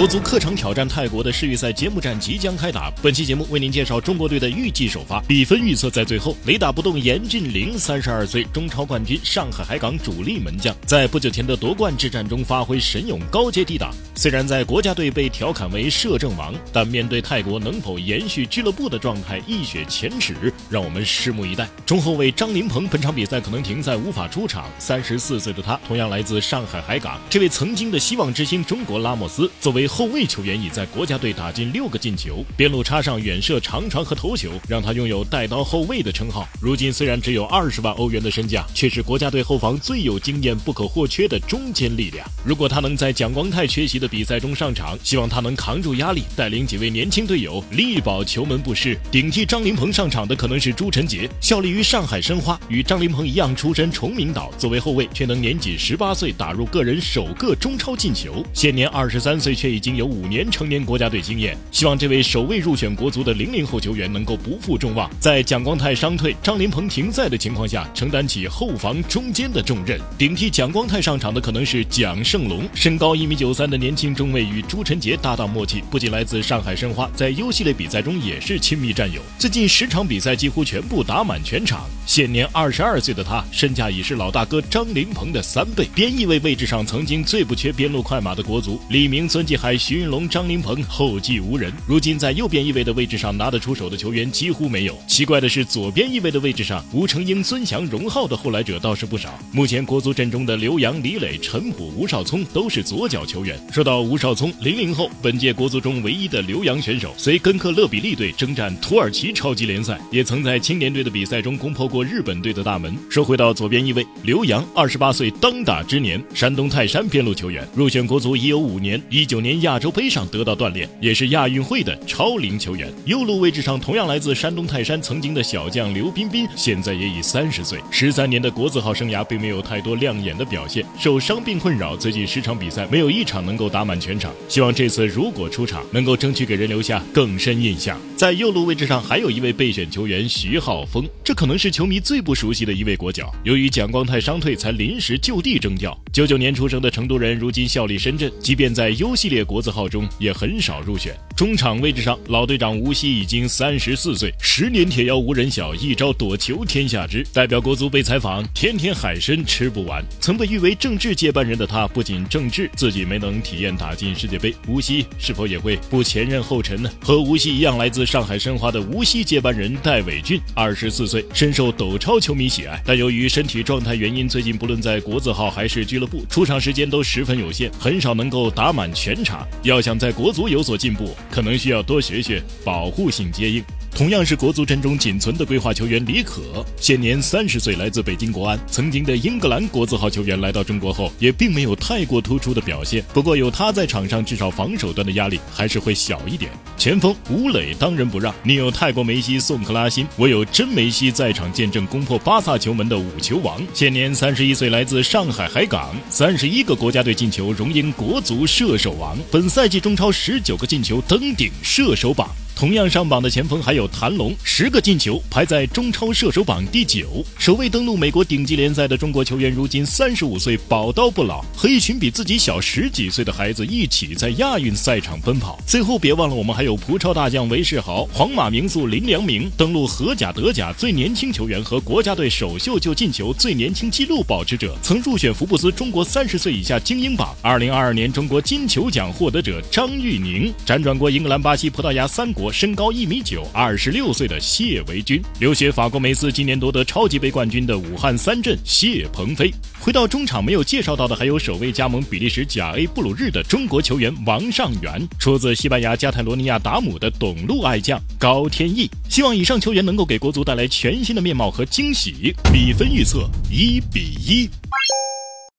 国足客场挑战泰国的世预赛揭幕战即将开打。本期节目为您介绍中国队的预计首发比分预测，在最后雷打不动严俊凌，三十二岁中超冠军，上海海港主力门将，在不久前的夺冠之战中发挥神勇，高阶抵挡。虽然在国家队被调侃为摄政王，但面对泰国能否延续俱乐部的状态一雪前耻，让我们拭目以待。中后卫张琳芃本场比赛可能停赛无法出场。三十四岁的他同样来自上海海港，这位曾经的希望之星中国拉莫斯作为。后卫球员已在国家队打进六个进球，边路插上远射、长传和头球，让他拥有“带刀后卫”的称号。如今虽然只有二十万欧元的身价，却是国家队后防最有经验、不可或缺的中坚力量。如果他能在蒋光太缺席的比赛中上场，希望他能扛住压力，带领几位年轻队友力保球门不失。顶替张琳芃上场的可能是朱晨杰，效力于上海申花，与张琳芃一样出身崇明岛，作为后卫却能年仅十八岁打入个人首个中超进球，现年二十三岁却已。已经有五年成年国家队经验，希望这位首位入选国足的零零后球员能够不负众望，在蒋光太伤退、张琳芃停赛的情况下，承担起后防中间的重任。顶替蒋光太上场的可能是蒋胜龙，身高一米九三的年轻中卫与朱晨杰搭档默契，不仅来自上海申花，在 U 系列比赛中也是亲密战友。最近十场比赛几乎全部打满全场。现年二十二岁的他，身价已是老大哥张琳芃的三倍。边翼位位置上，曾经最不缺边路快马的国足，李明、孙继海。徐云龙、张琳芃后继无人，如今在右边翼位的位置上拿得出手的球员几乎没有。奇怪的是，左边翼位的位置上，吴成英、孙祥、荣浩的后来者倒是不少。目前国足阵中的刘洋、李磊、陈普、吴少聪都是左脚球员。说到吴少聪，零零后，本届国足中唯一的留洋选手，随根克勒比利队征战土耳其超级联赛，也曾在青年队的比赛中攻破过日本队的大门。说回到左边翼位，刘洋，二十八岁当打之年，山东泰山边路球员，入选国足已有五年，一九年亚洲杯上得到锻炼，也是亚运会的超龄球员。右路位置上同样来自山东泰山曾经的小将刘彬彬，现在也已三十岁。十三年的国字号生涯并没有太多亮眼的表现，受伤病困扰，最近十场比赛没有一场能够打满全场。希望这次如果出场，能够争取给人留下更深印象。在右路位置上还有一位备选球员徐浩峰，这可能是球迷最不熟悉的一位国脚。由于蒋光太伤退，才临时就地征调。九九年出生的成都人，如今效力深圳，即便在 U 系列国字号中。也很少入选。中场位置上，老队长吴曦已经三十四岁，十年铁腰无人小，一招躲球天下知。代表国足被采访，天天海参吃不完。曾被誉为郑智接班人的他，不仅郑智自己没能体验打进世界杯，吴曦是否也会不前任后尘呢？和吴曦一样，来自上海申花的吴曦接班人戴伟俊，二十四岁，深受斗超球迷喜爱。但由于身体状态原因，最近不论在国字号还是俱乐部，出场时间都十分有限，很少能够打满全场。要想在国足有所进步，可能需要多学学保护性接应。同样是国足阵中仅存的规划球员李可，现年三十岁，来自北京国安。曾经的英格兰国字号球员来到中国后，也并没有太过突出的表现。不过有他在场上，至少防守端的压力还是会小一点。前锋吴磊当仁不让，你有泰国梅西、宋克拉辛，我有真梅西在场见证攻破巴萨球门的五球王。现年三十一岁，来自上海海港，三十一个国家队进球，荣膺国足射手王。本赛季中超十九个进球，登顶射手榜。同样上榜的前锋还有谭龙，十个进球，排在中超射手榜第九。首位登陆美国顶级联赛的中国球员，如今三十五岁，宝刀不老，和一群比自己小十几岁的孩子一起在亚运赛场奔跑。最后别忘了，我们还有葡超大将韦世豪、皇马名宿林良铭，登陆荷甲、德甲最年轻球员和国家队首秀就进球最年轻纪录保持者，曾入选福布斯中国三十岁以下精英榜。二零二二年中国金球奖获得者张玉宁，辗转过英格兰、巴西、葡萄牙三国。身高一米九，二十六岁的谢维军，留学法国梅斯，今年夺得超级杯冠军的武汉三镇谢鹏飞。回到中场没有介绍到的，还有首位加盟比利时甲 A 布鲁日的中国球员王上元，出自西班牙加泰罗尼亚达姆的董路爱将高天意。希望以上球员能够给国足带来全新的面貌和惊喜。比分预测一比一。